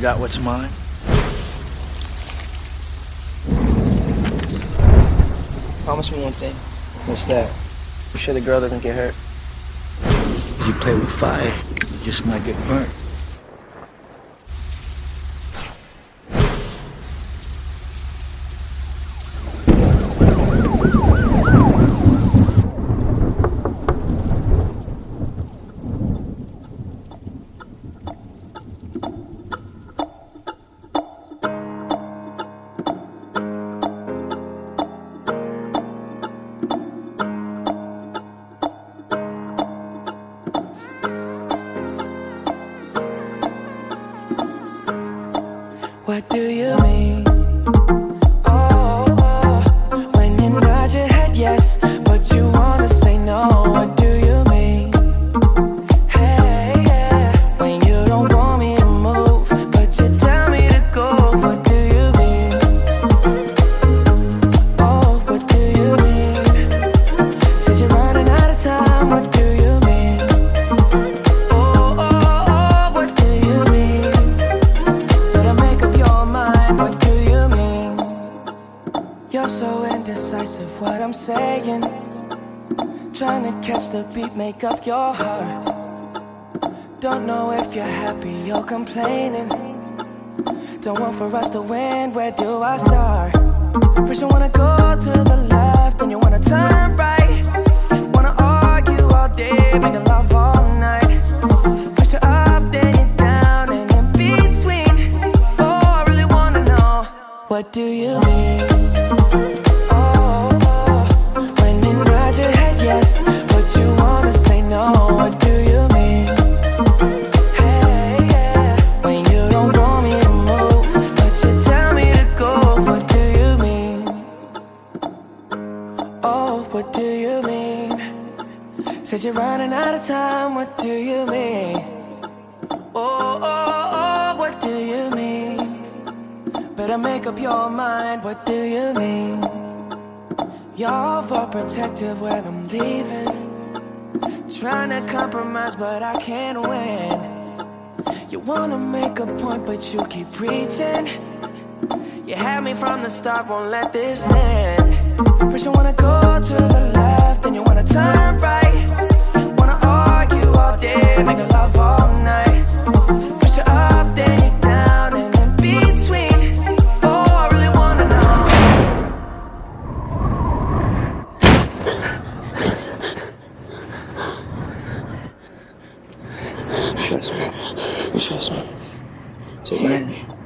got what's mine? Promise me one thing. What's that? You sure the girl doesn't get hurt? You play with fire, you just might get burnt. What do you mean? So indecisive, what I'm saying. Trying to catch the beat, make up your heart. Don't know if you're happy or complaining. Don't want for us to win, where do I start? First, you wanna go to the left, then you wanna turn right. What do you mean? Oh, Said you're head yes, but you wanna say no, what do you mean? Hey, when you don't want me to move, but you tell me to go, what do you mean? Oh, what do you mean? Since you're running out of time. What do you mean? Oh, oh, Better make up your mind, what do you mean? You're overprotective when I'm leaving. Trying to compromise, but I can't win. You wanna make a point, but you keep preaching. You had me from the start, won't let this end. First, you wanna go to the left, then you wanna turn right. Wanna argue all day, making love しょう。じゃあね。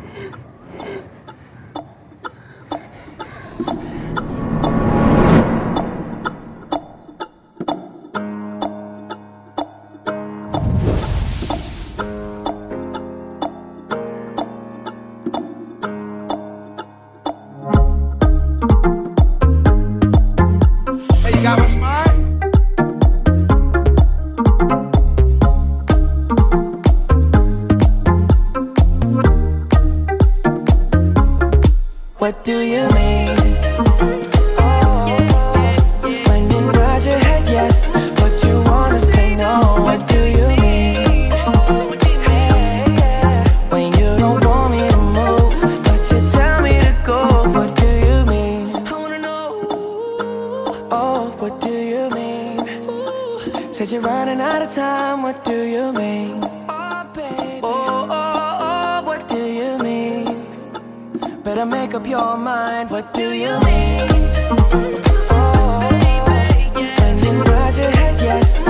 Do you mean? When you nod your head yes, but you wanna say no. What do you mean? Hey, when you don't want me to move, but you tell me to go. What do you mean? I wanna know. Oh, what do you mean? Ooh, said you're running out of time. What do you mean? Better make up your mind. What do you mean? Oh, when you nod your head yes,